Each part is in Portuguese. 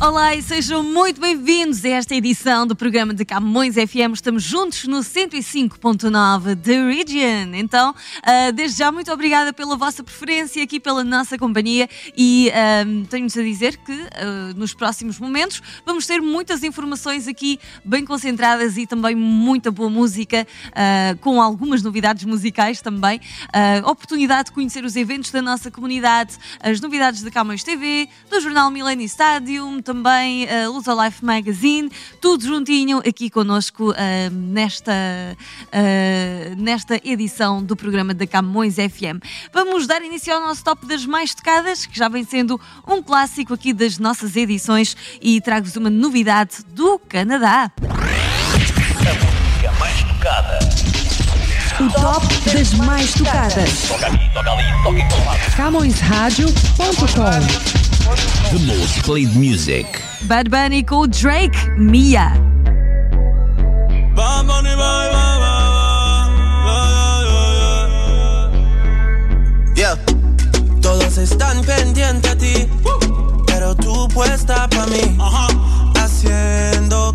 Olá e sejam muito bem-vindos a esta edição do programa de Camões FM. Estamos juntos no 105.9 The Region. Então, uh, desde já, muito obrigada pela vossa preferência aqui, pela nossa companhia e uh, tenho-vos a dizer que uh, nos próximos momentos vamos ter muitas informações aqui bem concentradas e também muita boa música, com algumas novidades musicais também. oportunidade de conhecer os eventos da nossa comunidade, as novidades da Camões TV, do jornal Millennium Stadium, também a Lusa Life Magazine, tudo juntinho aqui connosco uh, nesta, uh, nesta edição do programa da Camões FM. Vamos dar início ao nosso top das mais tocadas, que já vem sendo um clássico aqui das nossas edições e trago-vos uma novidade do Canadá. A mais tocada. O top das mais tocadas. Toca ali, toca ali, toca em todo lado. CamõesRádio.com The most played music. Bad Bunny com Drake, Mia. Yeah. Todos están pendientes a ti, pero tú puesta pa' mí, haciendo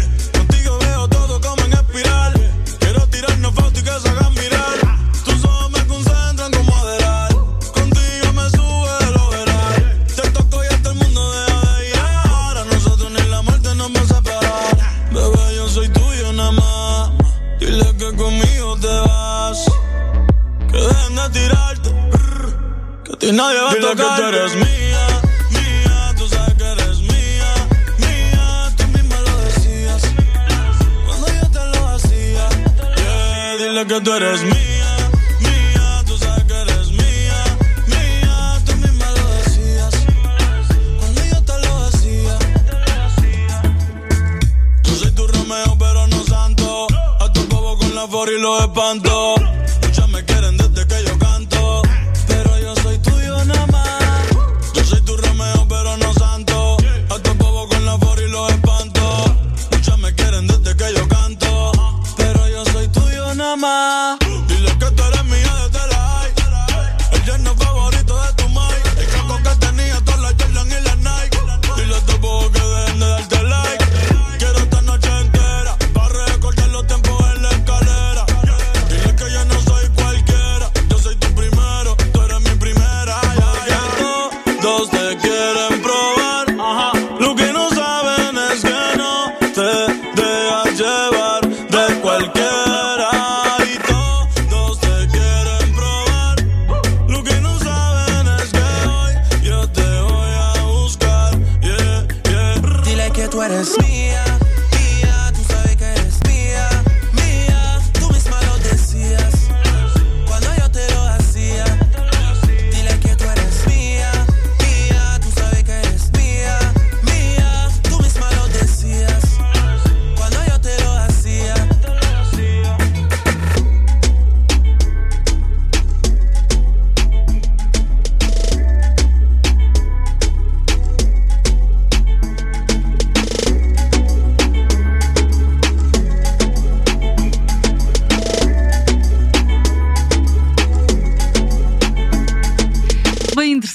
Que dejen de tirarte. brr, Que a ti nadie va a tocar. que tú eres mía. Mía, tú sabes que eres mía. Mía, tú misma lo decías. Cuando yo te lo hacía. Yeah, dile que tú eres mía. Mía, tú sabes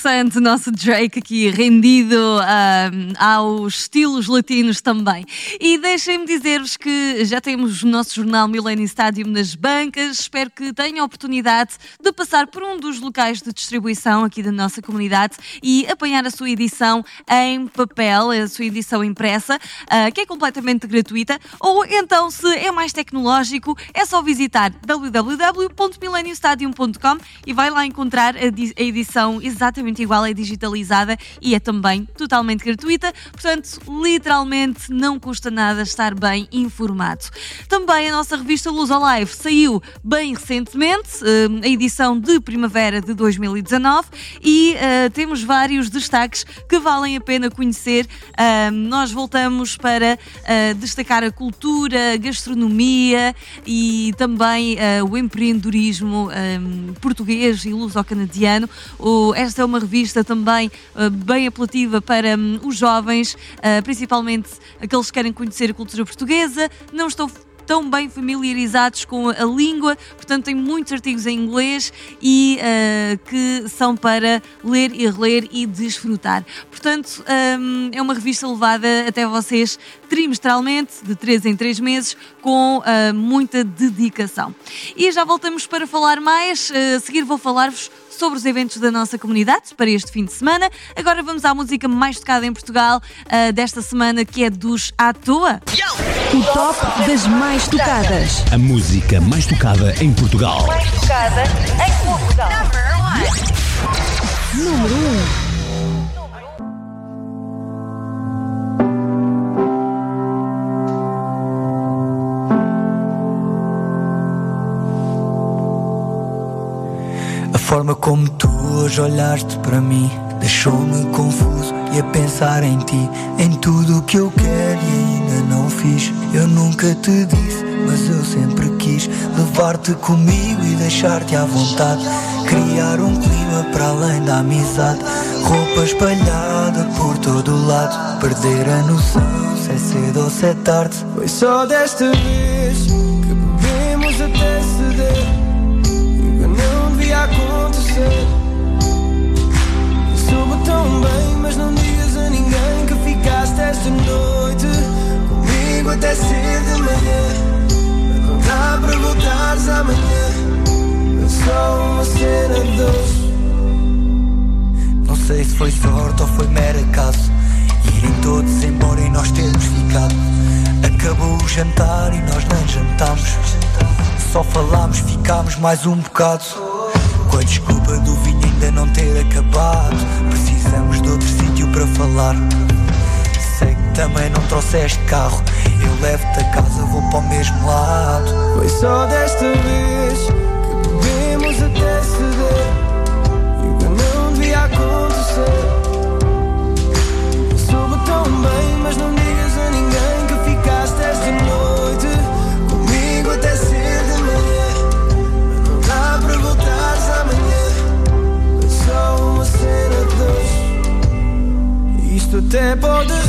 interessante o nosso Drake aqui rendido ahm, aos estilos latinos também. E deixem-me dizer-vos que já temos o nosso jornal Millennium Stadium nas bancas. Espero que tenham a oportunidade de passar por um dos locais de distribuição aqui da nossa comunidade e apanhar a sua edição em papel, a sua edição impressa, ah, que é completamente gratuita. Ou então, se é mais tecnológico, é só visitar www.millenniumstadium.com e vai lá encontrar a edição exatamente igual, é digitalizada e é também totalmente gratuita. Portanto, literalmente não custa nada estar bem informado. Também a nossa revista Luz Alive saiu bem recentemente, eh, a edição de primavera de 2019, e eh, temos vários destaques que valem a pena conhecer. Ah, nós voltamos para destacar a cultura, a gastronomia e também o empreendedorismo português e luso-canadiano. Esta é uma revista também ah, bem apelativa para hum, os jovens, ah, principalmente aqueles que querem conhecer a cultura portuguesa. Não estou tão bem familiarizados com a língua, portanto tem muitos artigos em inglês e ah, que são para ler e reler e desfrutar. Portanto, hum, é uma revista levada até vocês trimestralmente, de 3 em 3 meses, com ah, muita dedicação. E já voltamos para falar mais. Ah, a seguir vou falar-vos sobre os eventos da nossa comunidade para este fim de semana. Agora vamos à música mais tocada em Portugal uh, desta semana, que é dos À Toa. O top das mais tocadas. A música mais tocada em Portugal. Mais tocada em Portugal. Número 1. Hoje olhaste para mim deixou-me confuso e a pensar em ti, em tudo o que eu quero e ainda não fiz. Eu nunca te disse, mas eu sempre quis levar-te comigo e deixar-te à vontade. Criar um clima para além da amizade, roupa espalhada por todo lado. Perder a noção se é cedo ou se é tarde. Foi só desta vez que bebemos até ceder. E não devia acontecer. Tão bem, mas não digas a ninguém que ficaste esta noite comigo até ser de manhã. Não dá para voltares amanhã. É só uma cena doce. Não sei se foi sorte ou foi mero acaso. Irem todos embora e nós termos ficado. Acabou o jantar e nós nem jantámos. Só falámos, ficámos mais um bocado. Com a desculpa do vinho ainda não ter acabado. Precisamos de outro sítio para falar. Sei que também não trouxeste carro. Eu levo-te a casa, vou para o mesmo lado. Foi só desta vez doce. Isto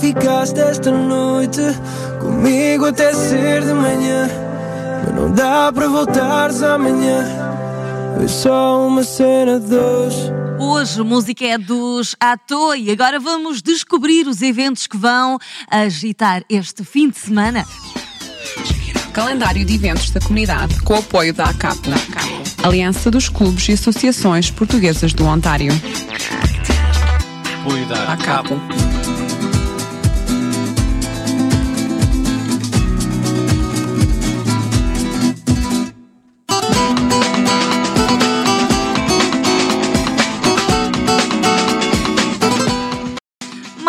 ficaste esta noite comigo até ser de manhã. Mas não dá para voltares amanhã. É só uma cena de dois. Hoje a música é dos À Toa e agora vamos descobrir os eventos que vão agitar este fim de semana. Calendário de eventos da comunidade com o apoio da ACAP, Aliança dos Clubes e Associações Portuguesas do Ontário. apoio da À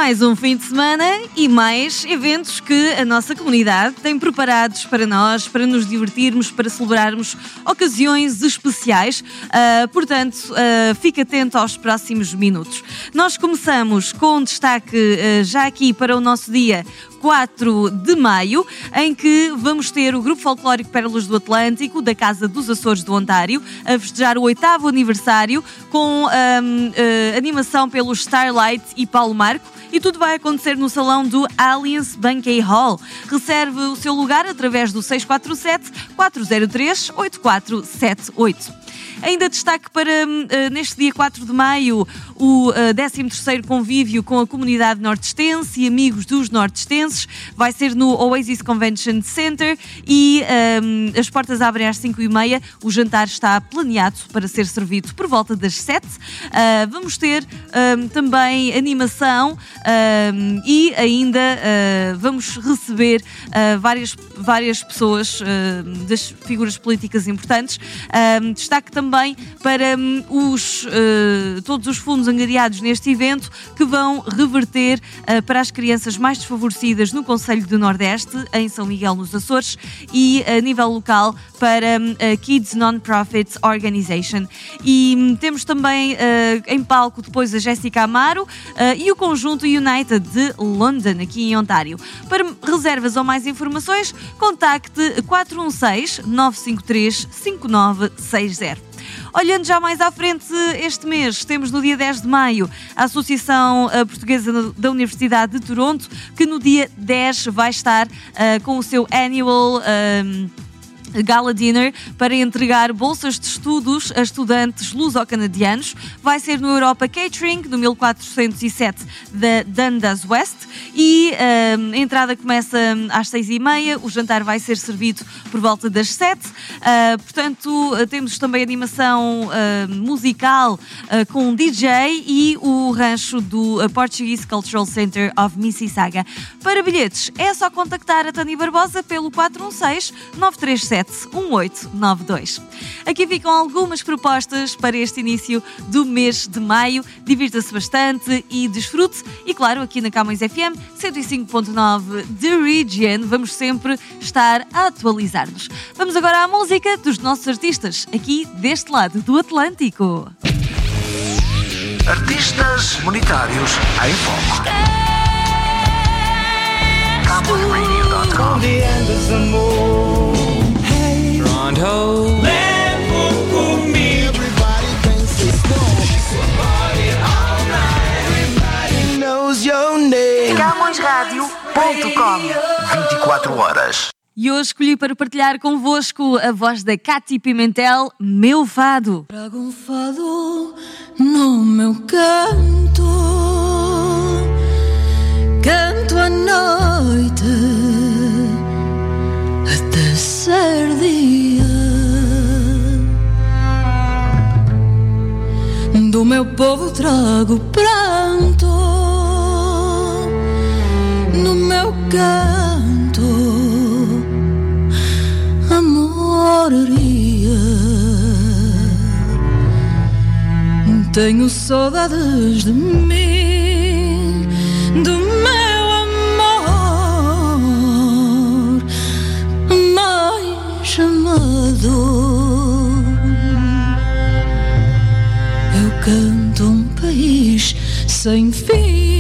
Mais um fim de semana e mais eventos que a nossa comunidade tem preparados para nós, para nos divertirmos, para celebrarmos ocasiões especiais. Ah, portanto, ah, fique atento aos próximos minutos. Nós começamos com destaque ah, já aqui para o nosso dia 4 de maio, em que vamos ter o Grupo Folclórico Pérolas do Atlântico, da Casa dos Açores do Ontário, a festejar o oitavo aniversário com ahm, ah, animação pelos Starlight e Paulo Marco. E tudo vai acontecer no salão do Allianz Banquet Hall. Reserve o seu lugar através do 647-403-8478. Ainda destaque para hum, eh, neste dia 4 de maio o eh, 13º convívio com a comunidade nortestense e amigos dos nortestenses. Vai ser no Oasis Convention Center e hum, as portas abrem às 5h30. O jantar está planeado para ser servido por volta das 7 Ah, Vamos ter hum, também animação hum, e ainda ah, vamos receber ah, várias, várias pessoas ah, das figuras políticas importantes. Um, destaque também para hum, os, eh, todos os fundos angariados neste evento que vão reverter eh, para as crianças mais desfavorecidas no Conselho do Nordeste, em São Miguel nos Açores, e a nível local para hum, a Kids Non-Profit Organization. E hum, temos também eh, em palco depois a Jéssica Amaro eh, e o conjunto United de London, aqui em Ontário. Para reservas ou mais informações, contacte 416 953 5960. Olhando já mais à frente este mês, temos no dia 10 de maio a Associação eh, Portuguesa da Universidade de Toronto, que no dia 10 vai estar eh, com o seu annual. ehm, Gala Dinner para entregar bolsas de estudos a estudantes luso-canadianos. Vai ser no Europa Catering, no 1407 da Dundas West. E hum, a entrada começa às seis e meia, o jantar vai ser servido por volta das sete. Ah, portanto, temos também animação ah, musical com um DJ e o rancho do Portuguese Cultural Center of Mississauga. Para bilhetes, é só contactar a Tânia Barbosa pelo 416 937 1892. Aqui ficam algumas propostas para este início do mês de maio. Divirta-se bastante e desfrute. E claro, aqui na Camões FM 105.9 The Region, vamos sempre estar a atualizar-nos. Vamos agora à música dos nossos artistas, aqui deste lado do Atlântico. Artistas monetários em foco. CamõesRadio.com knows your name. CamõesRádio.com 24 horas. E hoje escolhi para partilhar convosco a voz da Cátia Pimentel, Meu Fado. Trago um fado no meu canto, canto à noite Do meu povo trago pranto no meu canto, amoria. Tenho saudades de mim, canto um país sem fim,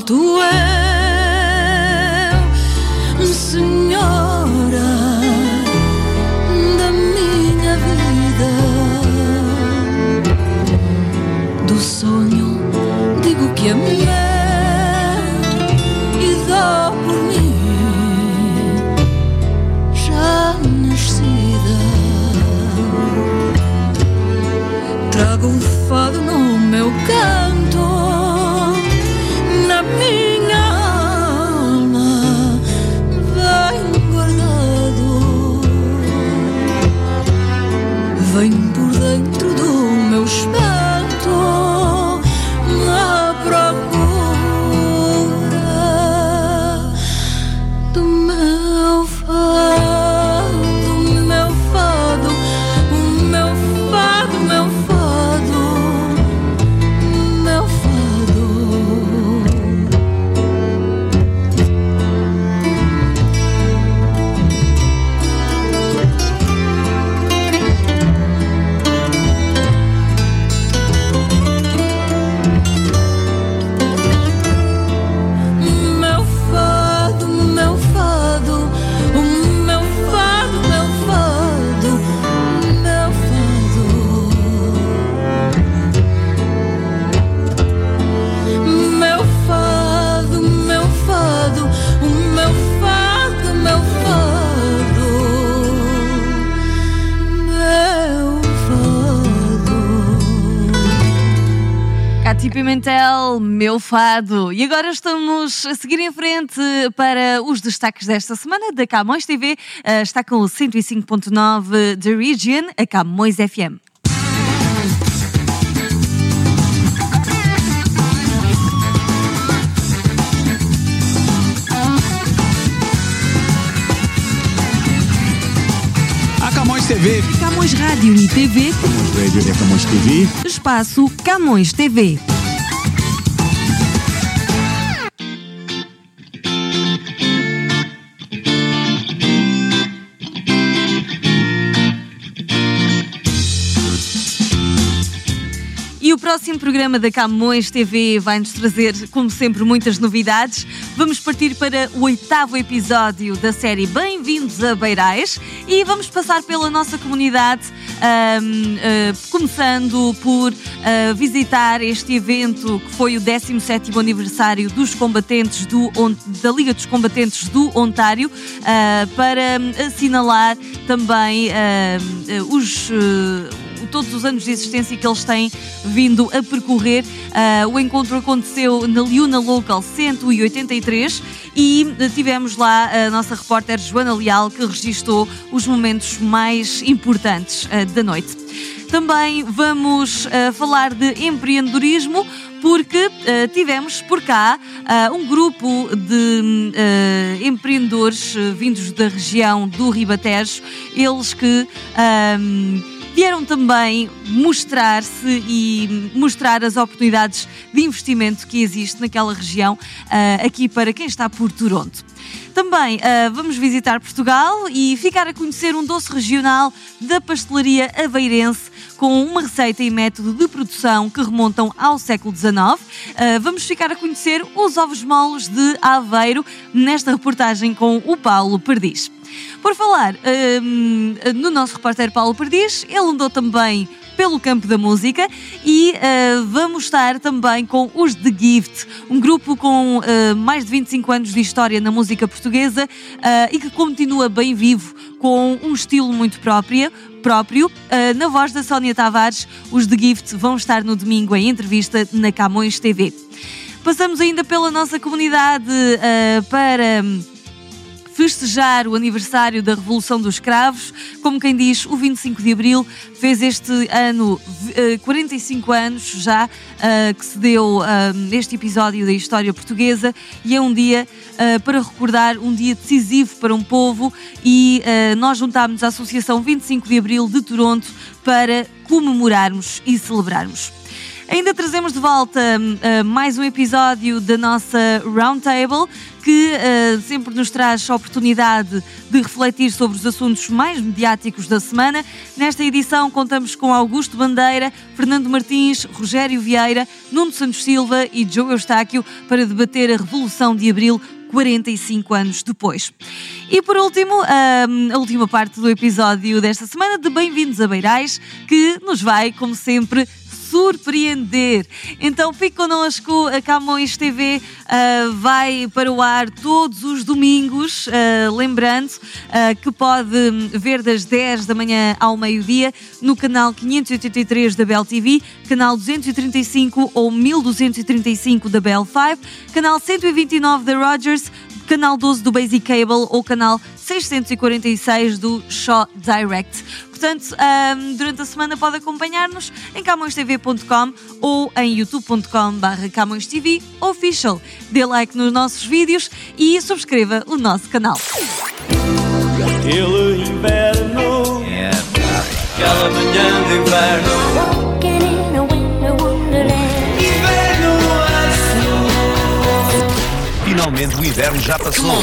too meu fado. E agora estamos a seguir em frente para os destaques desta semana da Camões TV. Ah, está com o 105.9 The Region, a Camões FM. A Camões TV. Camões Rádio e TV, Radio é Camões TV. espaço Camões TV. Próximo programa da Camões TV vai-nos trazer, como sempre, muitas novidades. Vamos partir para o oitavo episódio da série Bem-vindos a Beirais e vamos passar pela nossa comunidade, ahm, ah, começando por ah, visitar este evento que foi o 17º aniversário dos combatentes do, da Liga dos Combatentes do Ontário, ah, para assinalar também os. Todos os anos de existência que eles têm vindo a percorrer. Ah, o encontro aconteceu na Liuna Local 183 e eh, tivemos lá a nossa repórter Joana Leal que registou os momentos mais importantes ah, da noite. Também vamos ah, falar de empreendedorismo porque ah, tivemos por cá ah, um grupo de ah, empreendedores vindos da região do Ribatejo, eles que vieram também mostrar-se e mostrar as oportunidades de investimento que existe naquela região, ah, aqui para quem está por Toronto. Também ah, vamos visitar Portugal e ficar a conhecer um doce regional da pastelaria aveirense com uma receita e método de produção que remontam ao século XIX. Ah, vamos ficar a conhecer os ovos moles de Aveiro nesta reportagem com o Paulo Perdiz. Por falar hum, no nosso repórter Paulo Perdiz, ele andou também pelo campo da música e ah, vamos estar também com os The Gift, um grupo com ah, mais de 25 anos de história na música portuguesa ah, e que continua bem vivo com um estilo muito próprio. próprio. Na voz da Sónia Tavares, os The Gift vão estar no domingo em entrevista na Camões TV. Passamos ainda pela nossa comunidade para festejar o aniversário da Revolução dos Cravos. Como quem diz, o 25 de Abril fez este ano eh, 45 anos já eh, que se deu eh, este episódio da história portuguesa e é um dia eh, para recordar, um dia decisivo para um povo e eh, nós juntámos a Associação 25 de Abril de Toronto para comemorarmos e celebrarmos. Ainda trazemos de volta uh, mais um episódio da nossa Roundtable que uh, sempre nos traz a oportunidade de refletir sobre os assuntos mais mediáticos da semana. Nesta edição contamos com Augusto Bandeira, Fernando Martins, Rogério Vieira, Nuno Santos Silva e Joe Eustáquio para debater a Revolução de Abril 45 anos depois. E por último, a última parte do episódio desta semana de Bem-vindos a Beirais, que nos vai, como sempre, surpreender. Então fique connosco, a Camões TV uh, vai para o ar todos os domingos, uh, lembrando uh, que pode ver das 10 da manhã ao meio-dia no canal 583 da Bell TV, canal 235 ou 1235 da Bell 5, canal 129 da Rogers, canal 12 do Basic Cable ou canal 646 do Shaw Direct. Portanto, um, durante a semana pode acompanhar-nos em camõestv.com ou em youtube.com barra camõestv official. Dê like nos nossos vídeos e subscreva o nosso canal. Aquele inverno, aquela manhã de inverno. Finalmente o inverno já passou.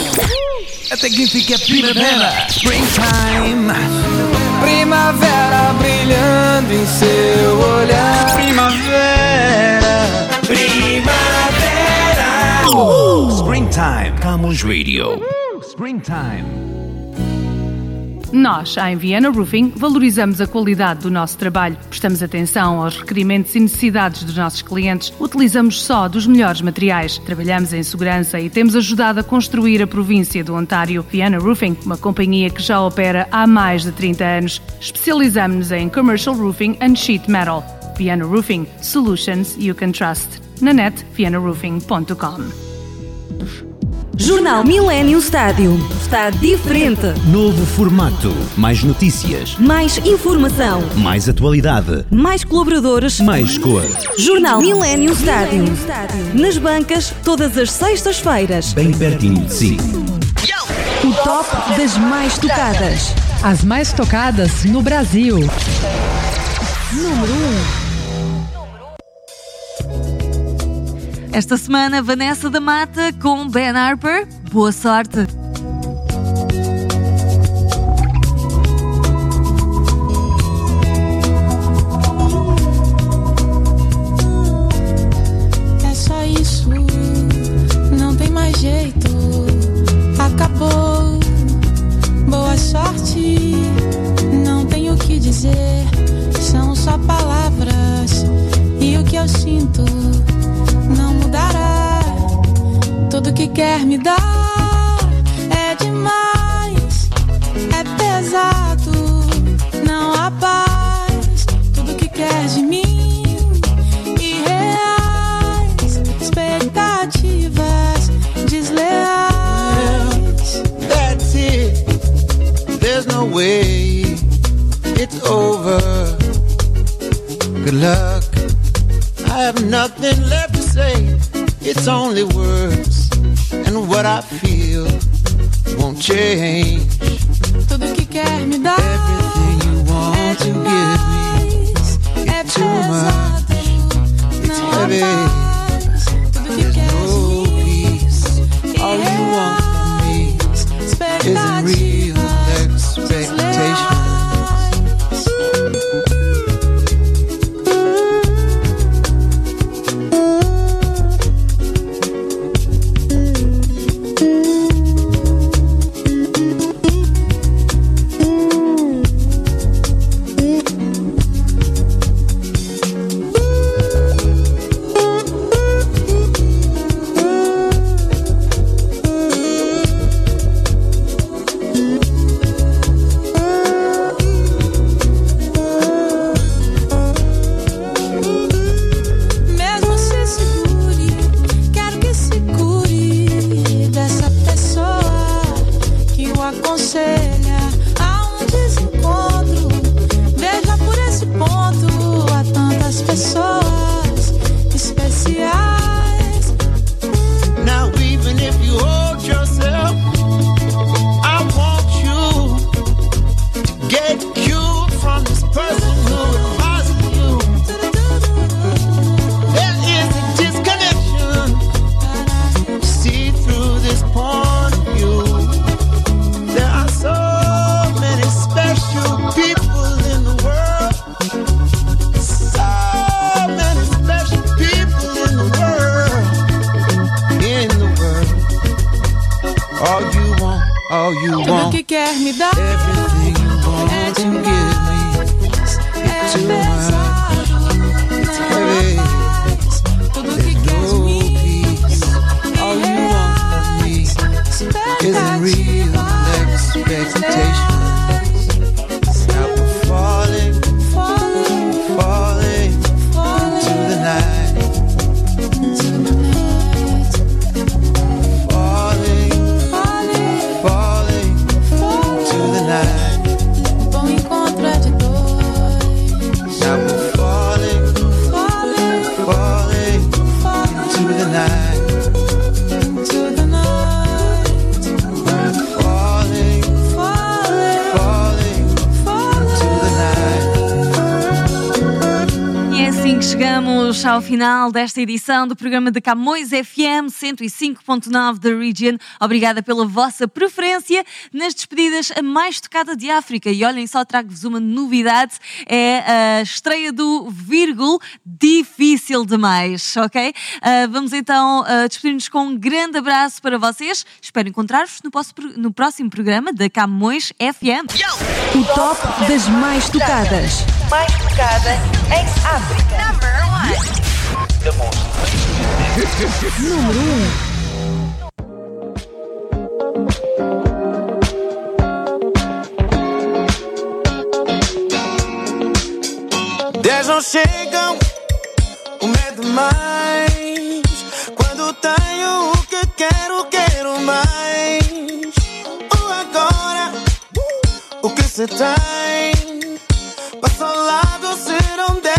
Até que fica a primavera. Springtime. Primavera brilhando em seu olhar. Primavera. Primavera. Springtime. Camões Radio. Springtime. Nós, a Viana Roofing, valorizamos a qualidade do nosso trabalho, prestamos atenção aos requerimentos e necessidades dos nossos clientes, utilizamos só dos melhores materiais, trabalhamos em segurança e temos ajudado a construir a província do Ontário. Viana Roofing, uma companhia que já opera há mais de 30 anos. Especializamos-nos em Commercial Roofing and Sheet Metal. Viana Roofing, solutions you can trust. Na net, vianaroofing.com. Jornal Millennium Stádio. Está diferente. Novo formato. Mais notícias. Mais informação. Mais atualidade. Mais colaboradores. Mais cor. Jornal Millennium Stádio. Nas bancas, todas as sextas-feiras. Bem pertinho de si. O top das mais tocadas. As mais tocadas no Brasil. Número 1. Esta semana, Vanessa da Mata com Ben Harper. Boa sorte! É só isso, não tem mais jeito. Acabou. Boa sorte, não tenho o que dizer. São só palavras e o que eu sinto quer me dar é demais, é pesado, não há paz. Tudo que quer de mim, irreais, expectativas desleais. That's it. There's no way it's over. Good luck. I have nothing left to say. It's only words, and what I feel won't change. Tudo que quer me dar Everything you want é to give me, demais, é it's too much. It's heavy. pessoas. final desta edição do programa de Camões FM 105.9 da Region. Obrigada pela vossa preferência nas despedidas a mais tocada de África. E olhem só, trago-vos uma novidade: é a estreia do Virgul Difícil Demais, ok? Uh, vamos então uh, despedir-nos com um grande abraço para vocês. Espero encontrar-vos no, no, próximo programa da Camões FM. O top das mais tocadas. Mais tocada em África. Number one demonstra. Número 1 não chegam o medo mais. Quando tenho o que quero, quero mais. O agora, o que se tem? Passa ao lado se não der.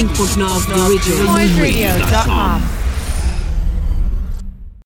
FM 105.9 The Region. CamõesRadio.com